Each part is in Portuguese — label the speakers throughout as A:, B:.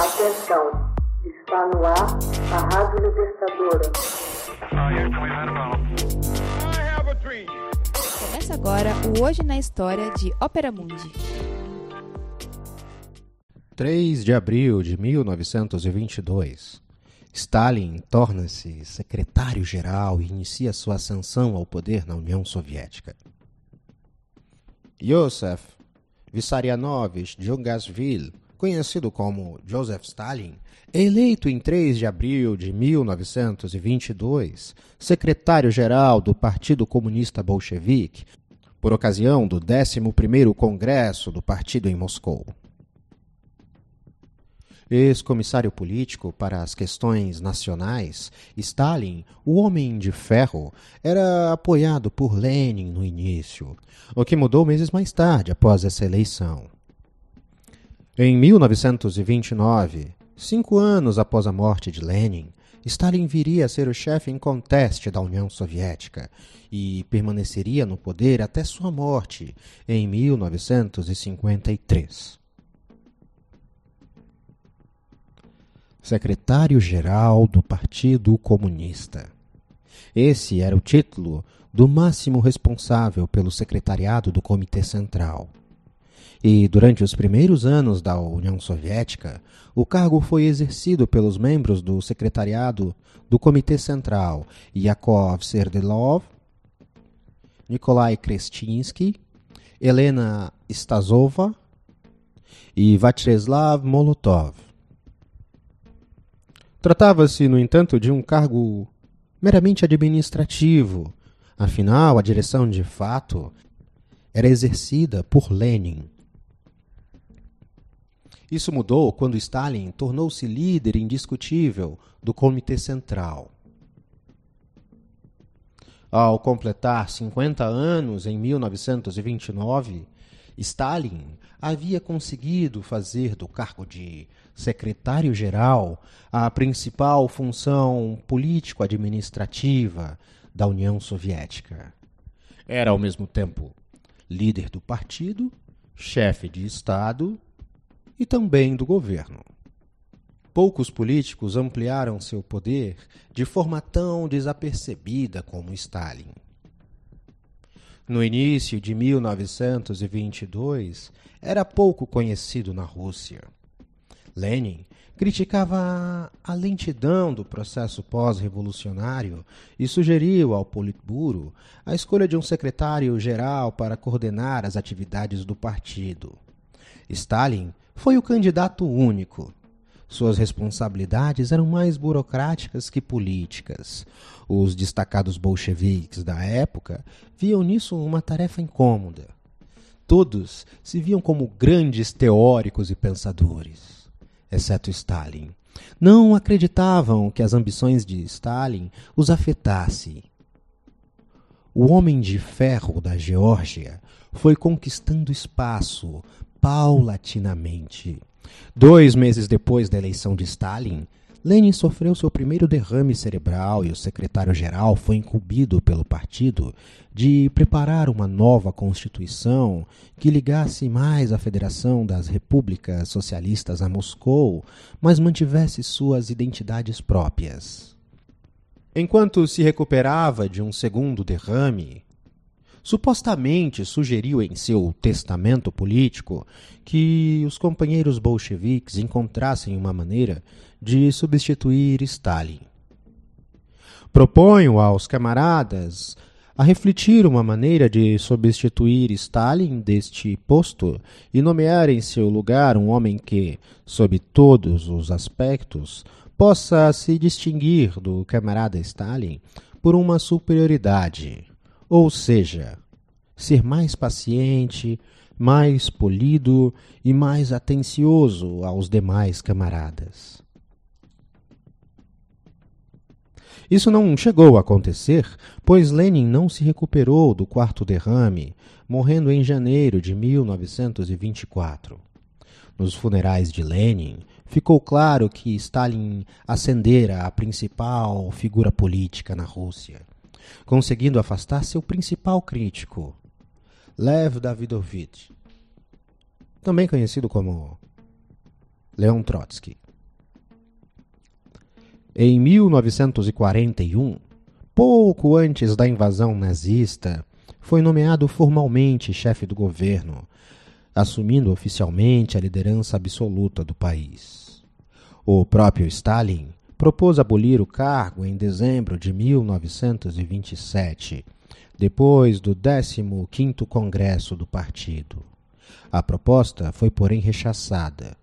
A: Atenção, está no ar a Rádio Libertadora.
B: Começa agora o Hoje na História de Ópera Mundi.
C: 3 de abril de 1922. Stalin torna-se secretário-geral e inicia sua ascensão ao poder na União Soviética. Yosef Vissarionovich Djugasvili, conhecido como Joseph Stalin, eleito em 3 de abril de 1922 secretário-geral do Partido Comunista Bolchevique por ocasião do 11º Congresso do partido em Moscou. Ex-comissário político para as questões nacionais, Stalin, o Homem de Ferro, era apoiado por Lenin no início, o que mudou meses mais tarde após essa eleição. Em 1929, cinco anos após a morte de Lenin, Stalin viria a ser o chefe inconteste da União Soviética e permaneceria no poder até sua morte em 1953. secretário-geral do Partido Comunista. Esse era o título do máximo responsável pelo secretariado do Comitê Central. E durante os primeiros anos da União Soviética, o cargo foi exercido pelos membros do secretariado do Comitê Central Yakov Serdelov, Nikolai Krestinsky, Helena Stasova e Vyacheslav Molotov. Tratava-se, no entanto, de um cargo meramente administrativo. Afinal, a direção de fato era exercida por Lenin. Isso mudou quando Stalin tornou-se líder indiscutível do Comitê Central. Ao completar 50 anos em 1929, Stalin havia conseguido fazer do cargo de secretário-geral a principal função político-administrativa da União Soviética. Era, ao mesmo tempo, líder do partido, chefe de Estado e também do governo. Poucos políticos ampliaram seu poder de forma tão desapercebida como Stalin. No início de 1922, era pouco conhecido na Rússia. Lenin criticava a lentidão do processo pós-revolucionário e sugeriu ao Politburo a escolha de um secretário-geral para coordenar as atividades do partido. Stalin foi o candidato único. Suas responsabilidades eram mais burocráticas que políticas. Os destacados bolcheviques da época viam nisso uma tarefa incômoda. Todos se viam como grandes teóricos e pensadores exceto Stalin. Não acreditavam que as ambições de Stalin os afetassem. O homem de ferro da Geórgia foi conquistando espaço paulatinamente. Dois meses depois da eleição de Stalin, Lenin sofreu seu primeiro derrame cerebral e o secretário-geral foi incumbido pelo partido de preparar uma nova constituição que ligasse mais a Federação das Repúblicas Socialistas a Moscou, mas mantivesse suas identidades próprias. Enquanto se recuperava de um segundo derrame, supostamente sugeriu em seu testamento político que os companheiros bolcheviques encontrassem uma maneira de substituir Stalin. Proponho aos camaradas a refletir uma maneira de substituir Stalin deste posto e nomear em seu lugar um homem que, sob todos os aspectos, possa se distinguir do camarada Stalin por uma superioridade ou seja, ser mais paciente, mais polido e mais atencioso aos demais camaradas. Isso não chegou a acontecer, pois Lenin não se recuperou do quarto derrame, morrendo em janeiro de 1924. Nos funerais de Lenin, ficou claro que Stalin ascendera a principal figura política na Rússia conseguindo afastar seu principal crítico, Lev Davidovich, também conhecido como Leon Trotsky. Em 1941, pouco antes da invasão nazista, foi nomeado formalmente chefe do governo, assumindo oficialmente a liderança absoluta do país. O próprio Stalin propôs abolir o cargo em dezembro de 1927, depois do 15º Congresso do partido. A proposta foi, porém, rechaçada.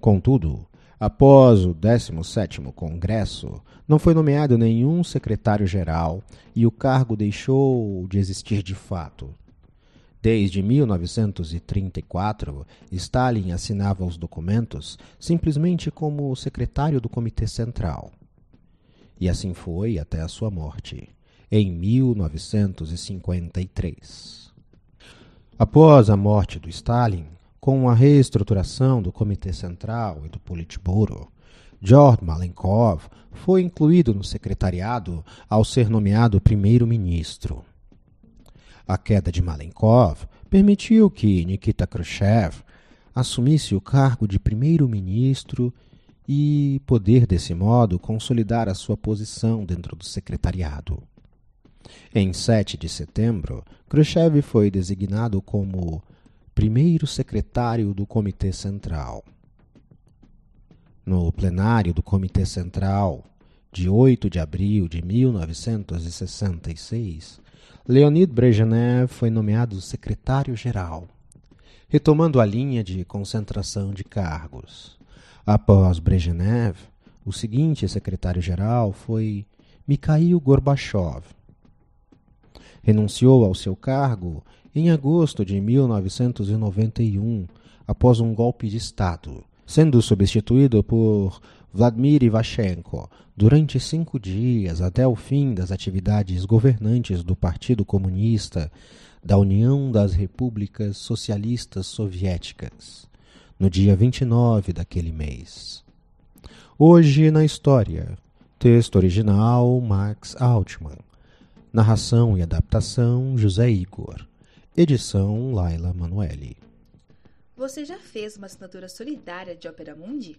C: Contudo, após o 17º Congresso, não foi nomeado nenhum secretário-geral e o cargo deixou de existir de fato. Desde 1934, Stalin assinava os documentos simplesmente como secretário do Comitê Central. E assim foi até a sua morte, em 1953. Após a morte do Stalin, com a reestruturação do Comitê Central e do Politburo, George Malenkov foi incluído no secretariado ao ser nomeado primeiro-ministro. A queda de Malenkov permitiu que Nikita Khrushchev assumisse o cargo de primeiro-ministro e poder, desse modo, consolidar a sua posição dentro do secretariado. Em 7 de setembro, Khrushchev foi designado como primeiro secretário do Comitê Central. No plenário do Comitê Central, de 8 de abril de 1966, Leonid Brezhnev foi nomeado secretário-geral, retomando a linha de concentração de cargos. Após Brezhnev, o seguinte secretário-geral foi Mikhail Gorbachev. Renunciou ao seu cargo em agosto de 1991, após um golpe de Estado, sendo substituído por Vladimir Ivashenko durante cinco dias até o fim das atividades governantes do Partido Comunista da União das Repúblicas Socialistas Soviéticas, no dia 29 daquele mês. Hoje na História. Texto original Max Altman. Narração e adaptação José Igor. Edição Laila Manuelle.
B: Você já fez uma assinatura solidária de Opera Mundi?